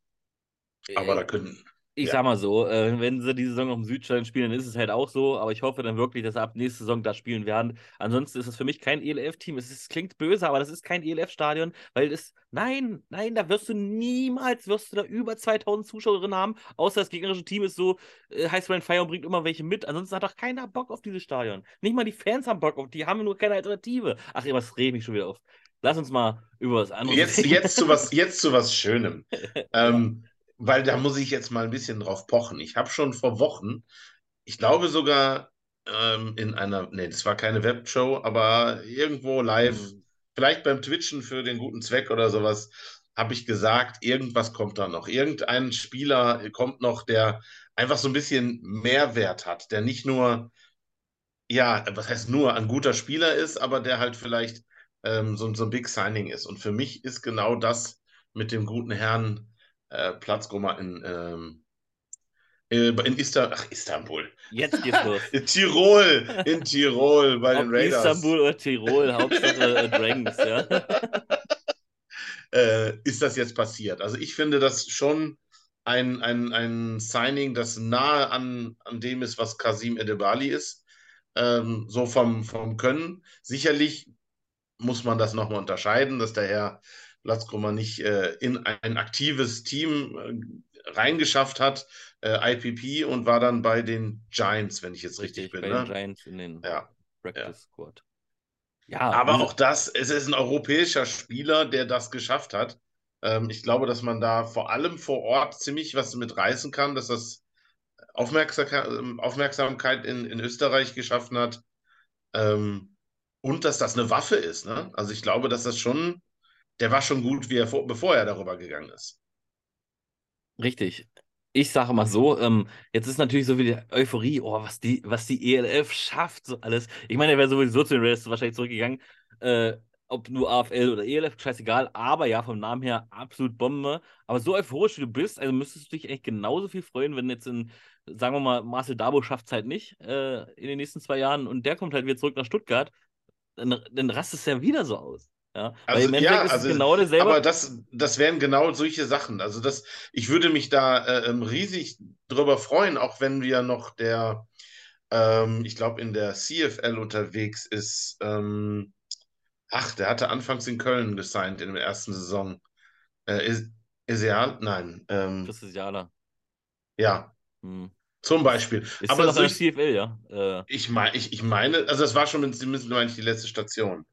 Aber da können, ich ja. sag mal so, äh, wenn sie die Saison auf dem Südstadion spielen, dann ist es halt auch so. Aber ich hoffe dann wirklich, dass sie ab nächste Saison da spielen werden. Ansonsten ist es für mich kein ELF-Team. Es ist, klingt böse, aber das ist kein ELF-Stadion, weil es, nein, nein, da wirst du niemals, wirst du da über 2000 Zuschauerinnen haben, außer das gegnerische Team ist so, äh, heißt Rand Fire und bringt immer welche mit. Ansonsten hat doch keiner Bock auf dieses Stadion. Nicht mal die Fans haben Bock auf, die haben nur keine Alternative. Ach, was rede ich schon wieder auf. Lass uns mal über was anderes jetzt, Jetzt zu was, jetzt zu was Schönem. ähm, weil da muss ich jetzt mal ein bisschen drauf pochen. Ich habe schon vor Wochen, ich glaube sogar ähm, in einer, nee, das war keine Webshow, aber irgendwo live, mhm. vielleicht beim Twitchen für den guten Zweck oder sowas, habe ich gesagt, irgendwas kommt da noch. Irgendein Spieler kommt noch, der einfach so ein bisschen Mehrwert hat, der nicht nur, ja, was heißt nur, ein guter Spieler ist, aber der halt vielleicht ähm, so, so ein Big Signing ist. Und für mich ist genau das mit dem guten Herrn äh, Platzgummer in, ähm, äh, in Istan Ach, Istanbul. Jetzt geht's los. in Tirol, in Tirol bei Ob den Raiders. Istanbul oder Tirol, Hauptsache äh, Dragons, ja. äh, ist das jetzt passiert? Also ich finde das schon ein, ein, ein Signing, das nahe an, an dem ist, was Kasim Edebali ist. Ähm, so vom, vom Können. Sicherlich muss man das nochmal unterscheiden, dass der Herr Platzgrummer nicht äh, in ein aktives Team äh, reingeschafft hat, äh, IPP, und war dann bei den Giants, wenn ich jetzt richtig, richtig bin. Bei ne? den Giants in den ja. Practice. Squad. Ja, aber auch das, es ist ein europäischer Spieler, der das geschafft hat. Ähm, ich glaube, dass man da vor allem vor Ort ziemlich was mit reißen kann, dass das Aufmerksamkeit, Aufmerksamkeit in, in Österreich geschaffen hat. Ähm, und dass das eine Waffe ist. Ne? Also ich glaube, dass das schon der war schon gut, wie er vor, bevor er darüber gegangen ist. Richtig. Ich sage mal so, ähm, jetzt ist natürlich so wie die Euphorie, oh, was die, was die ELF schafft, so alles. Ich meine, er wäre sowieso zu den Raiders wahrscheinlich zurückgegangen. Äh, ob nur AFL oder ELF, scheißegal, aber ja, vom Namen her absolut Bombe. Aber so euphorisch wie du bist, also müsstest du dich echt genauso viel freuen, wenn jetzt in, sagen wir mal, Marcel Dabo schafft es halt nicht äh, in den nächsten zwei Jahren und der kommt halt wieder zurück nach Stuttgart, dann, dann rastet es ja wieder so aus. Ja, also, ja, also genau aber das, das wären genau solche Sachen. Also das, ich würde mich da äh, ähm, riesig drüber freuen, auch wenn wir noch der, ähm, ich glaube, in der CFL unterwegs ist. Ähm, ach, der hatte anfangs in Köln gesigned in der ersten Saison. Äh, ist, Isial? Nein. Ähm, das ist Jala. Ja. Hm. Zum Beispiel. Ist aber so, CFL, ja. Äh, ich, mein, ich, ich meine, also das war schon zumindest die letzte Station.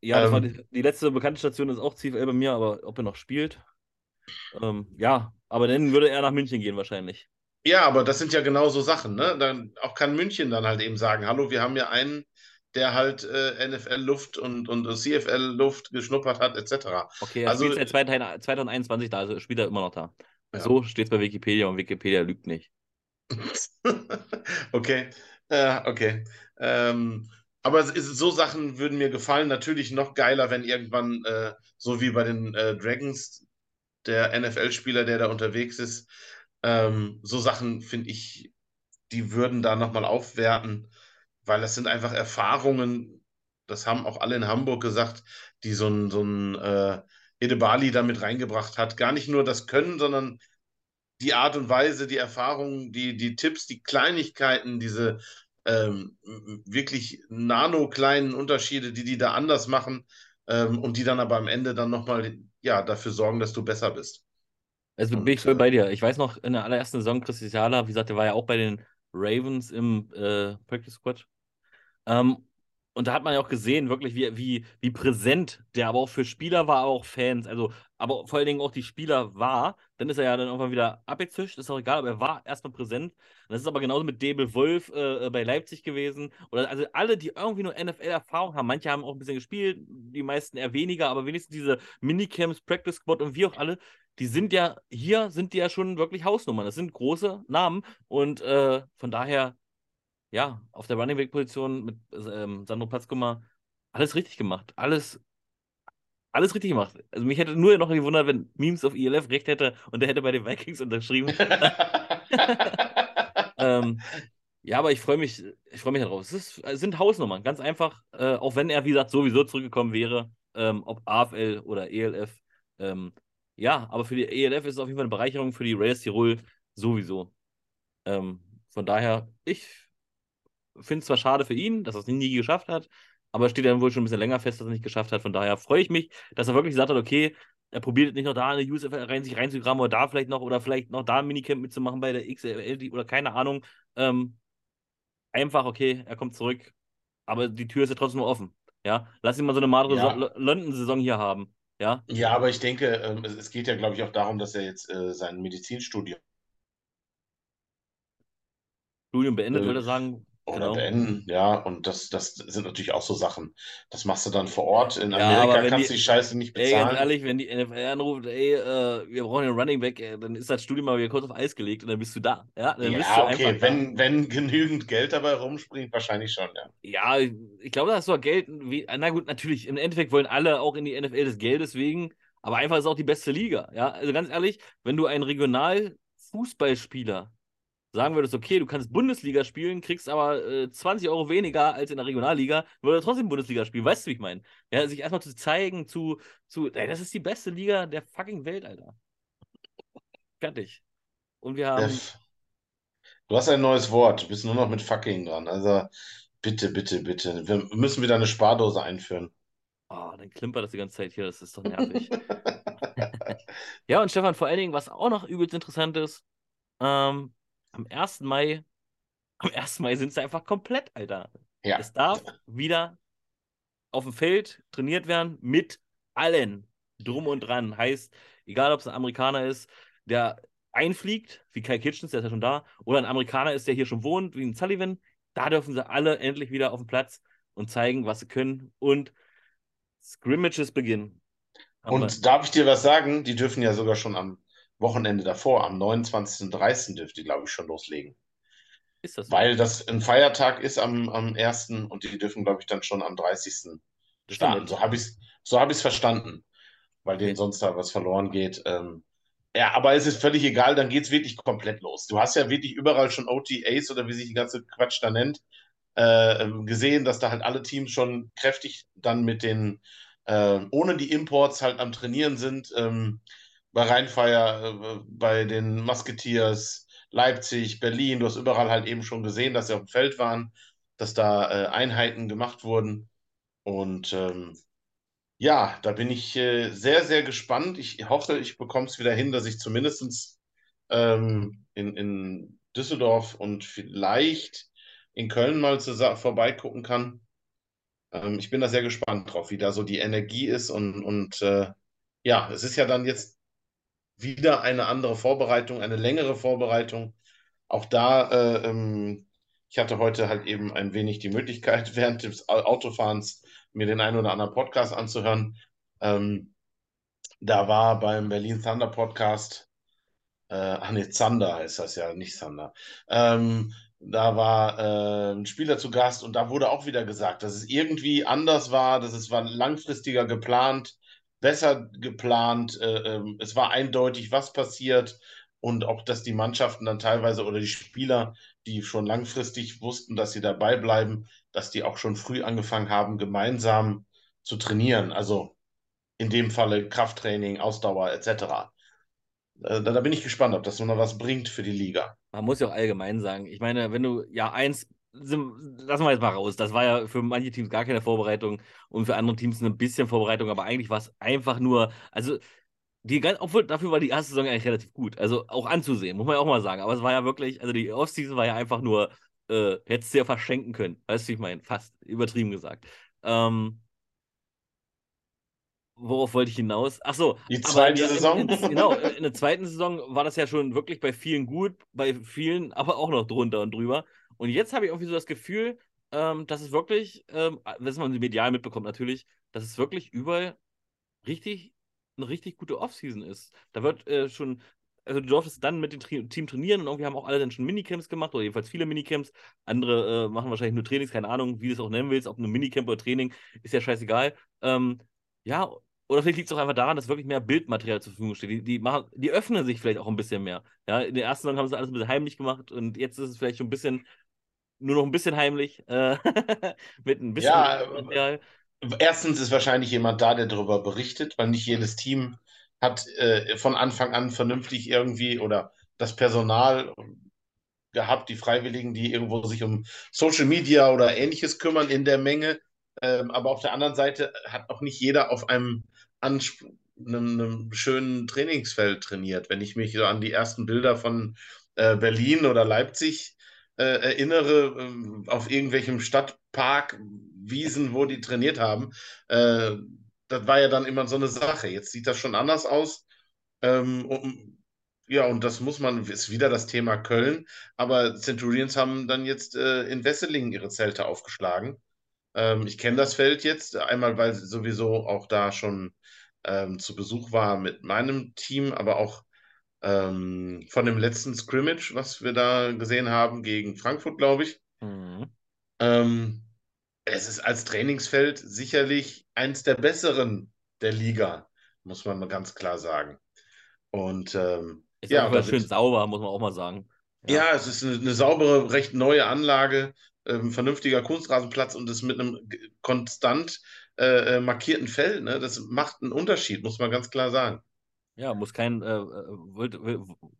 Ja, das ähm, war die, die, letzte bekannte Station ist auch CFL bei mir, aber ob er noch spielt. Ähm, ja, aber dann würde er nach München gehen wahrscheinlich. Ja, aber das sind ja genau so Sachen, ne? Dann auch kann München dann halt eben sagen, hallo, wir haben ja einen, der halt äh, NFL-Luft und, und CFL-Luft geschnuppert hat, etc. Okay, er also, spielt seit 2021 da, also spielt er immer noch da. Ja. So steht es bei Wikipedia und Wikipedia lügt nicht. okay, äh, okay. Ähm, aber so Sachen würden mir gefallen. Natürlich noch geiler, wenn irgendwann, äh, so wie bei den äh, Dragons, der NFL-Spieler, der da unterwegs ist, ähm, so Sachen finde ich, die würden da nochmal aufwerten, weil das sind einfach Erfahrungen, das haben auch alle in Hamburg gesagt, die so ein, so ein äh, Edebali da mit reingebracht hat. Gar nicht nur das Können, sondern die Art und Weise, die Erfahrungen, die, die Tipps, die Kleinigkeiten, diese ähm, wirklich nano-kleinen Unterschiede, die die da anders machen ähm, und die dann aber am Ende dann nochmal ja, dafür sorgen, dass du besser bist. Also und, bin ich voll bei dir. Ich weiß noch, in der allerersten Saison, Christian Jala, wie gesagt, der war ja auch bei den Ravens im äh, Practice Squad. Ähm, und da hat man ja auch gesehen, wirklich, wie, wie, wie präsent der aber auch für Spieler war, aber auch Fans. Also, aber vor allen Dingen auch die Spieler war. Dann ist er ja dann irgendwann wieder abgezischt, ist auch egal, aber er war erstmal präsent. Und das ist aber genauso mit Debel Wolf äh, äh bei Leipzig gewesen. Oder also alle, die irgendwie nur NFL-Erfahrung haben, manche haben auch ein bisschen gespielt, die meisten eher weniger, aber wenigstens diese Minicamps, Practice Squad und wie auch alle, die sind ja, hier sind die ja schon wirklich Hausnummern. Das sind große Namen und äh, von daher ja, auf der Running Back Position mit ähm, Sandro Platzkummer alles richtig gemacht. Alles, alles richtig gemacht. Also mich hätte nur noch gewundert, wenn Memes auf ELF recht hätte und der hätte bei den Vikings unterschrieben. ähm, ja, aber ich freue mich, ich freue mich darauf. Es, ist, es sind Hausnummern, ganz einfach. Äh, auch wenn er, wie gesagt, sowieso zurückgekommen wäre, ähm, ob AFL oder ELF. Ähm, ja, aber für die ELF ist es auf jeden Fall eine Bereicherung für die Raiders Tirol sowieso. Ähm, von daher, ich finde es zwar schade für ihn, dass er es nie geschafft hat, aber steht dann wohl schon ein bisschen länger fest, dass er es nicht geschafft hat. Von daher freue ich mich, dass er wirklich gesagt hat, okay, er probiert nicht noch da eine USF rein, sich reinzugraben oder da vielleicht noch oder vielleicht noch da ein Minicamp mitzumachen bei der XL oder keine Ahnung. Ähm, einfach, okay, er kommt zurück, aber die Tür ist ja trotzdem nur offen. Ja, lass ihn mal so eine Madre ja. London-Saison hier haben. Ja, ja aber ich denke, ähm, es geht ja, glaube ich, auch darum, dass er jetzt äh, sein Medizinstudium Studium beendet, äh, würde er sagen, oder genau. beenden, ja, und das, das sind natürlich auch so Sachen. Das machst du dann vor Ort. In Amerika ja, kannst du die Scheiße nicht bezahlen. Ey, ganz ehrlich, wenn die NFL anruft, ey, äh, wir brauchen einen Running Back, ey, dann ist das Studium mal wieder kurz auf Eis gelegt und dann bist du da. Ja, dann ja okay, wenn, wenn genügend Geld dabei rumspringt, wahrscheinlich schon, ja. Ja, ich glaube, da hast du auch Geld. Wie, na gut, natürlich, im Endeffekt wollen alle auch in die NFL des Geldes wegen, aber einfach ist auch die beste Liga. Ja, also ganz ehrlich, wenn du einen Regional-Fußballspieler sagen würdest, okay, du kannst Bundesliga spielen, kriegst aber äh, 20 Euro weniger als in der Regionalliga, würde trotzdem Bundesliga spielen. Weißt du, wie ich meine? Ja, sich erstmal zu zeigen, zu, zu, ey, das ist die beste Liga der fucking Welt, Alter. Fertig. Und wir haben. Du hast ein neues Wort, du bist nur noch mit fucking dran. Also bitte, bitte, bitte. Wir müssen wieder eine Spardose einführen. Oh, dann klimpert das die ganze Zeit hier, das ist doch nervig. ja, und Stefan, vor allen Dingen, was auch noch übelst interessant ist, ähm, am 1. Mai, am 1. Mai sind sie einfach komplett, Alter. Ja. Es darf wieder auf dem Feld trainiert werden mit allen drum und dran. Heißt, egal ob es ein Amerikaner ist, der einfliegt, wie Kai Kitchens, der ist ja schon da, oder ein Amerikaner ist, der hier schon wohnt, wie ein Sullivan, da dürfen sie alle endlich wieder auf den Platz und zeigen, was sie können. Und Scrimmages beginnen. Und darf ich dir was sagen? Die dürfen ja sogar schon am Wochenende davor, am 29.30. dürfte, glaube ich, schon loslegen. Ist das so? Weil das ein Feiertag ist am, am 1. und die dürfen, glaube ich, dann schon am 30. starten. So habe ich es so hab verstanden, weil okay. denen sonst da was verloren geht. Ähm, ja, aber es ist völlig egal, dann geht es wirklich komplett los. Du hast ja wirklich überall schon OTAs oder wie sich die ganze Quatsch da nennt, äh, ähm, gesehen, dass da halt alle Teams schon kräftig dann mit den, äh, ohne die Imports halt am Trainieren sind. Ähm, bei Rheinfeier, äh, bei den Musketeers, Leipzig, Berlin, du hast überall halt eben schon gesehen, dass sie auf dem Feld waren, dass da äh, Einheiten gemacht wurden. Und ähm, ja, da bin ich äh, sehr, sehr gespannt. Ich hoffe, ich bekomme es wieder hin, dass ich zumindest ähm, in, in Düsseldorf und vielleicht in Köln mal vorbeigucken kann. Ähm, ich bin da sehr gespannt drauf, wie da so die Energie ist. Und, und äh, ja, es ist ja dann jetzt wieder eine andere Vorbereitung, eine längere Vorbereitung. Auch da, äh, ähm, ich hatte heute halt eben ein wenig die Möglichkeit, während des Autofahrens mir den einen oder anderen Podcast anzuhören. Ähm, da war beim Berlin Thunder Podcast, äh, ach nee, Zander heißt das ja, nicht Thunder. Ähm, da war äh, ein Spieler zu Gast und da wurde auch wieder gesagt, dass es irgendwie anders war, dass es war langfristiger geplant besser geplant. Äh, ähm, es war eindeutig, was passiert und auch, dass die Mannschaften dann teilweise oder die Spieler, die schon langfristig wussten, dass sie dabei bleiben, dass die auch schon früh angefangen haben, gemeinsam zu trainieren. Also in dem Falle Krafttraining, Ausdauer etc. Da, bin ich gespannt, ob das noch was bringt für die Liga. Man muss ja auch allgemein sagen, ich meine, wenn du ja eins lassen wir jetzt mal raus. Das war ja für manche Teams gar keine Vorbereitung und für andere Teams ein bisschen Vorbereitung, aber eigentlich war es einfach nur, also die obwohl dafür war die erste Saison eigentlich relativ gut. Also auch anzusehen, muss man ja auch mal sagen. Aber es war ja wirklich, also die Offseason war ja einfach nur, äh, hättest du ja verschenken können. Weißt du, ich meine, fast übertrieben gesagt. Ähm, worauf wollte ich hinaus? Ach so. Die zweite in, Saison? In, genau, in, genau, in der zweiten Saison war das ja schon wirklich bei vielen gut, bei vielen aber auch noch drunter und drüber. Und jetzt habe ich irgendwie so das Gefühl, ähm, dass es wirklich, ähm, wenn man medial mitbekommt natürlich, dass es wirklich überall richtig eine richtig gute Offseason ist. Da wird äh, schon, also du durftest dann mit dem Tri Team trainieren und irgendwie haben auch alle dann schon Minicamps gemacht oder jedenfalls viele Minicamps. Andere äh, machen wahrscheinlich nur Trainings, keine Ahnung, wie du es auch nennen willst, ob nur Minicamp oder Training, ist ja scheißegal. Ähm, ja, oder vielleicht liegt es auch einfach daran, dass wirklich mehr Bildmaterial zur Verfügung steht. Die, die, machen, die öffnen sich vielleicht auch ein bisschen mehr. Ja, in der ersten Saison haben sie alles ein bisschen heimlich gemacht und jetzt ist es vielleicht schon ein bisschen, nur noch ein bisschen heimlich, äh, mit ein bisschen Ja, Material. erstens ist wahrscheinlich jemand da, der darüber berichtet, weil nicht jedes Team hat äh, von Anfang an vernünftig irgendwie oder das Personal gehabt, die Freiwilligen, die irgendwo sich um Social Media oder ähnliches kümmern in der Menge. Ähm, aber auf der anderen Seite hat auch nicht jeder auf einem, Ansp einem, einem schönen Trainingsfeld trainiert. Wenn ich mich so an die ersten Bilder von äh, Berlin oder Leipzig äh, erinnere, äh, auf irgendwelchem Stadtpark, Wiesen, wo die trainiert haben, äh, das war ja dann immer so eine Sache. Jetzt sieht das schon anders aus. Ähm, um, ja, und das muss man, ist wieder das Thema Köln, aber Centurions haben dann jetzt äh, in Wesseling ihre Zelte aufgeschlagen. Ähm, ich kenne das Feld jetzt, einmal, weil sie sowieso auch da schon ähm, zu Besuch war mit meinem Team, aber auch ähm, von dem letzten Scrimmage, was wir da gesehen haben gegen Frankfurt, glaube ich. Mhm. Ähm, es ist als Trainingsfeld sicherlich eins der besseren der Liga, muss man mal ganz klar sagen. Und ähm, Ist ja, Fall schön sauber, muss man auch mal sagen. Ja. ja, es ist eine, eine saubere, recht neue Anlage, ähm, vernünftiger Kunstrasenplatz und das mit einem konstant äh, äh, markierten Feld. Ne? Das macht einen Unterschied, muss man ganz klar sagen. Ja, muss kein, äh, äh, Volt,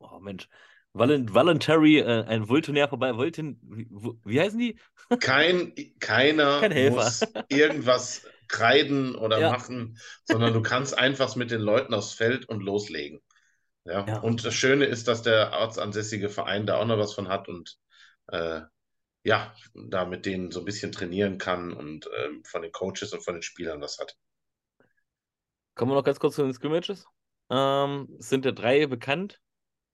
oh Mensch, Volun Voluntary, äh, ein Voltonär vorbei, Voltin, wie, wie heißen die? Kein, keiner Kein muss irgendwas kreiden oder Ja. machen, sondern du kannst einfach mit den Leuten aufs Feld und loslegen. Ja, Ja. und das Schöne ist, dass der ortsansässige Verein da auch noch was von hat und äh, ja, da mit denen so ein bisschen trainieren kann und ähm, von den Coaches und von den Spielern was hat. Kommen wir noch ganz kurz zu den Scrimmages. Ähm, es sind ja drei bekannt,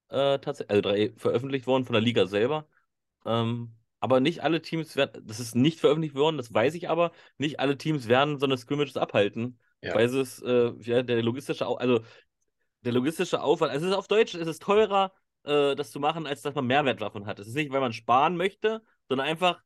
äh, tatsächlich, also drei veröffentlicht worden von der Liga selber. Ähm, aber nicht alle Teams werden, das ist nicht veröffentlicht worden, das weiß ich aber, nicht alle Teams werden so eine Scrimmages abhalten, Ja. weil es, äh, ja, der logistische, also der logistische Aufwand, also es ist auf Deutsch, es ist teurer, äh, das zu machen, als dass man Mehrwert davon hat. Es ist nicht, weil man sparen möchte, sondern einfach,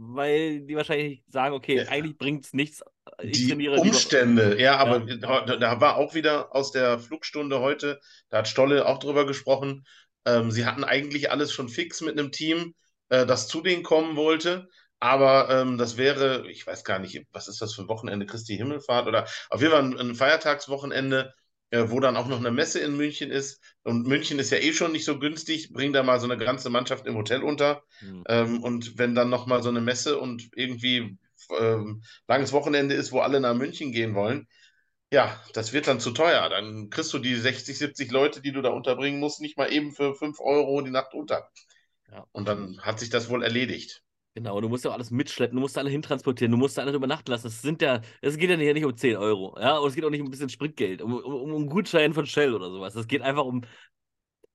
weil die wahrscheinlich sagen, okay, Ja. eigentlich bringt es nichts. Ich Die trainiere lieber. Umstände, ja, aber da, da war auch wieder aus der Flugstunde heute, da hat Stolle auch drüber gesprochen. Ähm, sie hatten eigentlich alles schon fix mit einem Team, äh, das zu denen kommen wollte. Aber ähm, das wäre, ich weiß gar nicht, was ist das für ein Wochenende, Christi Himmelfahrt oder auf jeden Fall ein, ein Feiertagswochenende, wo dann auch noch eine Messe in München ist. Und München ist ja eh schon nicht so günstig, bring da mal so eine ganze Mannschaft im Hotel unter. Hm. Ähm, und wenn dann nochmal so eine Messe und irgendwie ähm, langes Wochenende ist, wo alle nach München gehen wollen, ja, das wird dann zu teuer. Dann kriegst du die 60, 70 Leute, die du da unterbringen musst, nicht mal eben für 5 Euro die Nacht unter. Ja. Und dann hat sich das wohl erledigt. Genau, du musst ja auch alles mitschleppen, du musst alle hintransportieren, du musst da alle übernachten lassen. Das sind ja, es geht ja nicht, nicht um 10 Euro, ja, und es geht auch nicht um ein bisschen Spritgeld, um, um, um einen Gutschein von Shell oder sowas. Es geht einfach um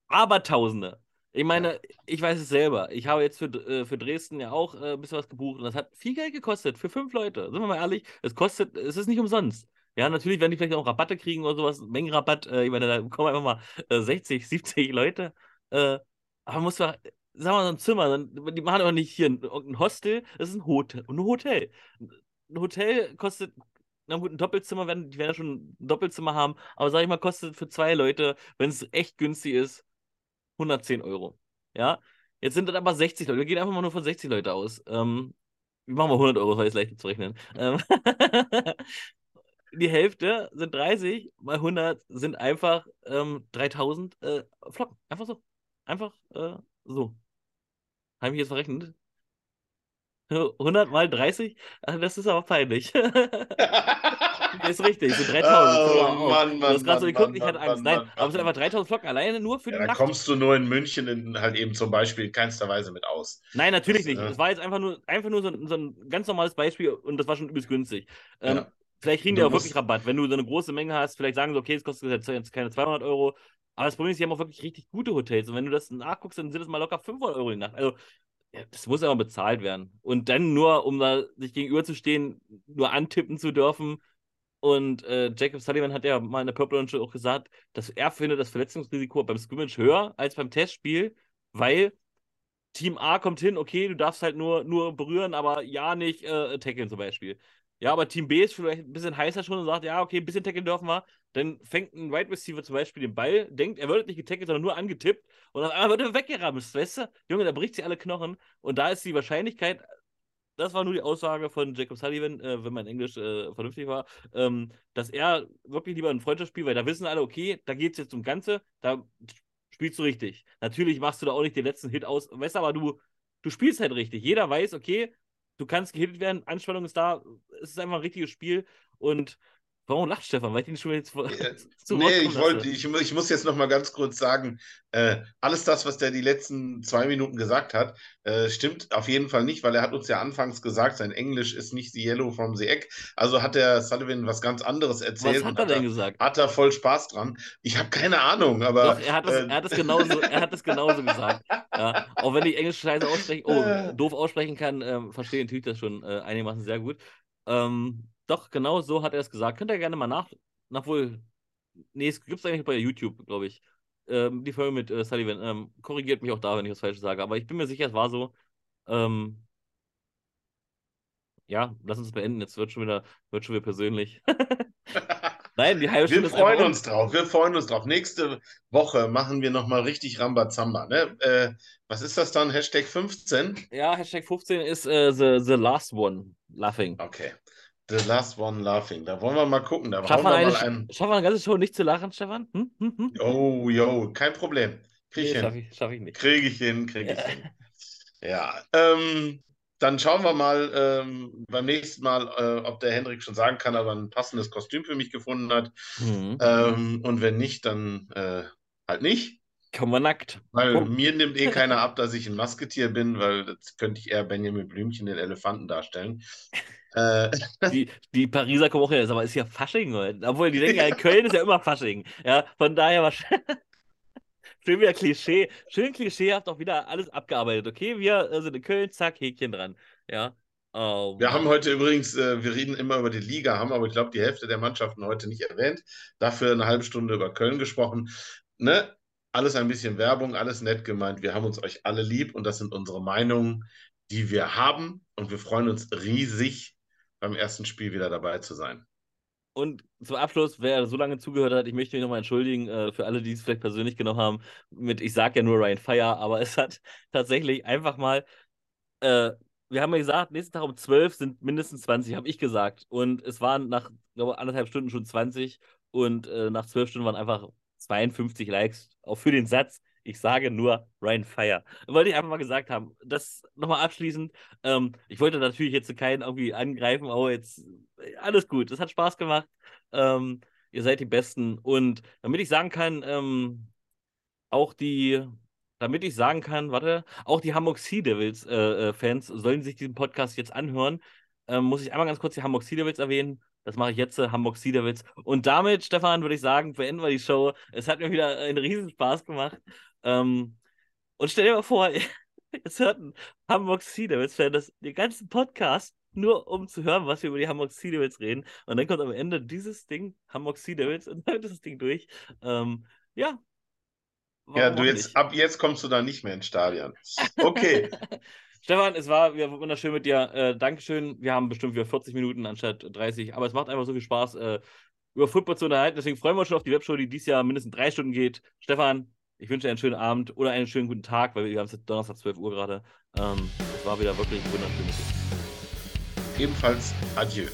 Abertausende. Ich meine, ich weiß es selber. Ich habe jetzt für, äh, für Dresden ja auch äh, ein bisschen was gebucht und das hat viel Geld gekostet für fünf Leute. Sind wir mal ehrlich, es kostet, es ist nicht umsonst. Ja, natürlich werden die vielleicht auch Rabatte kriegen oder sowas, Mengenrabatt. Äh, ich meine, da kommen einfach mal äh, 60, 70 Leute. Äh, aber muss man, sagen wir mal, so ein Zimmer, die machen auch nicht hier ein Hostel, das ist ein Hotel. Ein Hotel. Ein Hotel kostet, na gut, ein Doppelzimmer, werden, die werden ja schon ein Doppelzimmer haben, aber sag ich mal, kostet für zwei Leute, wenn es echt günstig ist, 110 Euro. Ja, jetzt sind das aber 60 Leute. Wir gehen einfach mal nur von 60 Leute aus. Ähm, wir machen mal 100 Euro, weil es leichter zu rechnen. Ähm, die Hälfte sind 30, mal 100 sind einfach ähm, 3000 äh, Flocken. Einfach so. Einfach äh, so. Habe ich jetzt verrechnet? 100 mal 30? Das ist aber peinlich. ist richtig, so 3000. Oh, Mann, Mann, du hast gerade so geguckt, Mann, ich hatte Angst. Mann, Nein, aber es sind einfach 3000 Flocken alleine nur für die Ja, da Nacht. kommst du nur in München in, halt eben zum Beispiel keinster Weise mit aus. Nein, natürlich Das, nicht. äh, Es war jetzt einfach nur, einfach nur so, ein- so ein ganz normales Beispiel und das war schon übelst günstig. Ähm, Ja. Vielleicht kriegen Du die auch musst- wirklich Rabatt. Wenn du so eine große Menge hast, vielleicht sagen sie, okay, es kostet jetzt keine 200 Euro. Aber das Problem ist, die haben auch wirklich richtig gute Hotels. Und wenn du das nachguckst, dann sind es mal locker 500 Euro die Nacht. Also, das muss aber bezahlt werden. Und dann nur, um da sich gegenüberzustehen, nur antippen zu dürfen. Und äh, Jacob Sullivan hat ja mal in der Purple Lounge auch gesagt, dass er findet das Verletzungsrisiko beim Scrimmage höher als beim Testspiel, weil Team A kommt hin, okay, du darfst halt nur, nur berühren, aber ja nicht äh, tackeln zum Beispiel. Ja, aber Team B ist vielleicht ein bisschen heißer schon und sagt, ja, okay, ein bisschen tackeln dürfen wir. Dann fängt ein Wide Receiver zum Beispiel den Ball, denkt, er wird nicht getackelt, sondern nur angetippt und auf einmal wird er weggeramst, weißt du? Junge, da bricht sie alle Knochen und da ist die Wahrscheinlichkeit, das war nur die Aussage von Jacob Sullivan, äh, wenn mein Englisch äh, vernünftig war, ähm, dass er wirklich lieber ein Freundschaftsspiel, weil da wissen alle, okay, da geht es jetzt um Ganze, da spielst du richtig. Natürlich machst du da auch nicht den letzten Hit aus, weißt du, aber du, du spielst halt richtig. Jeder weiß, okay, du kannst gehittet werden, Anspannung ist da, es ist einfach ein richtiges Spiel und warum lacht Stefan? Weil ich ihn schon jetzt vor, Äh, zu Nee, ich wollte, ich, ich muss jetzt noch mal ganz kurz sagen, äh, alles das, was der die letzten zwei Minuten gesagt hat, äh, stimmt auf jeden Fall nicht, weil er hat uns ja anfangs gesagt, sein Englisch ist nicht the yellow from the egg. Also hat der Sullivan was ganz anderes erzählt Was hat er hat denn da, gesagt? hat er voll Spaß dran. Ich habe keine Ahnung, aber Doch, er hat das, äh, er hat das genauso, er hat das genauso gesagt. Ja, auch wenn ich Englisch scheiße aussprechen, oh, Äh. doof aussprechen kann, ähm, verstehe natürlich das schon äh, einigermaßen sehr gut. Ähm, doch, genau so hat er es gesagt. Könnt ihr gerne mal nach, nach wohl, nee, es gibt es eigentlich bei YouTube, glaube ich. Ähm, die Folge mit äh, Sullivan. Ähm, korrigiert mich auch da, wenn ich was Falsches sage. Aber ich bin mir sicher, es war so. Ähm, ja, lass uns beenden. Jetzt wird schon wieder, wird schon wieder persönlich. Nein, die halbe wir Stunde ist freuen um. uns drauf. Wir freuen uns drauf. Nächste Woche machen wir noch mal richtig Rambazamba. Ne? Äh, was ist das dann? Hashtag 15? Ja, Hashtag 15 ist äh, the, the last one. Laughing. Okay. The last one laughing. Da wollen wir mal gucken. Da Schaffen wir, eine, mal einen. schaffen wir eine ganze Show nicht zu lachen, Stefan? Hm? Hm? Hm? Oh, yo, kein Problem. Krieg Nee, ich schaff hin. ich, schaff ich nicht. Krieg ich hin, krieg ich Ja. hin. Ja, ähm, dann schauen wir mal ähm, beim nächsten Mal, äh, ob der Hendrik schon sagen kann, ob er ein passendes Kostüm für mich gefunden hat. Mhm. Ähm, und wenn nicht, dann äh, halt nicht. Kommen wir nackt. Weil Komm. mir nimmt eh keiner ab, dass ich ein Masketier bin, weil das könnte ich eher Benjamin Blümchen, den Elefanten, darstellen. Äh, Die, die Pariser kommen auch her, aber ist ja Fasching heute. Obwohl, die denken ja, Köln ist ja immer Fasching. Ja, von daher wahrscheinlich. Schön wieder Klischee. Schön klischeehaft auch wieder alles abgearbeitet. Okay, wir äh, sind in Köln, zack, Häkchen dran. Ja. Oh, Wir haben heute übrigens, äh, wir reden immer über die Liga, haben aber, ich glaube, die Hälfte der Mannschaften heute nicht erwähnt. Dafür eine halbe Stunde über Köln gesprochen. Ne? Alles ein bisschen Werbung, alles nett gemeint. Wir haben uns euch alle lieb und das sind unsere Meinungen, die wir haben. Und wir freuen uns riesig, beim ersten Spiel wieder dabei zu sein. Und zum Abschluss, wer so lange zugehört hat, ich möchte mich nochmal entschuldigen äh, für alle, die es vielleicht persönlich genommen haben. Mit, ich sage ja nur Ryan Fire, aber es hat tatsächlich einfach mal, äh, wir haben ja gesagt, nächsten Tag um 12 sind mindestens 20, habe ich gesagt. Und es waren nach, glaube anderthalb Stunden schon 20 und äh, nach 12 Stunden waren einfach 52 Likes, auch für den Satz. Ich sage nur Ryan Fire. Wollte ich einfach mal gesagt haben. Das nochmal abschließend. Ähm, ich wollte natürlich jetzt keinen irgendwie angreifen, aber jetzt alles gut. Es hat Spaß gemacht. Ähm, ihr seid die Besten. Und damit ich sagen kann, ähm, auch die, damit ich sagen kann, warte, auch die Hamburg Sea Devils äh, äh, Fans sollen sich diesen Podcast jetzt anhören. Ähm, muss ich einmal ganz kurz die Hamburg Sea Devils erwähnen. Das mache ich jetzt, äh, Hamburg Devils. Und damit, Stefan, würde ich sagen, beenden wir die Show. Es hat mir wieder einen riesen Spaß gemacht. Ähm, und stell dir mal vor, jetzt hört ein Hamburg Sea Devils Fan das den ganzen Podcast nur um zu hören, was wir über die Hamburg Sea Devils reden. Und dann kommt am Ende dieses Ding, Hamburg Sea Devils, und dann das Ding durch. Ähm, ja. Ja, Warum du auch jetzt, nicht? ab jetzt kommst du da nicht mehr ins Stadion. Okay. Stefan, es war wunderschön mit dir. Äh, Dankeschön. Wir haben bestimmt wieder 40 Minuten anstatt 30. Aber es macht einfach so viel Spaß, äh, über Football zu unterhalten. Deswegen freuen wir uns schon auf die Webshow, die dieses Jahr mindestens drei Stunden geht. Stefan, ich wünsche einen schönen Abend oder einen schönen guten Tag, weil wir haben es Donnerstag 12 Uhr gerade. Ähm, es war wieder wirklich wunderschön. Ebenfalls Adieu.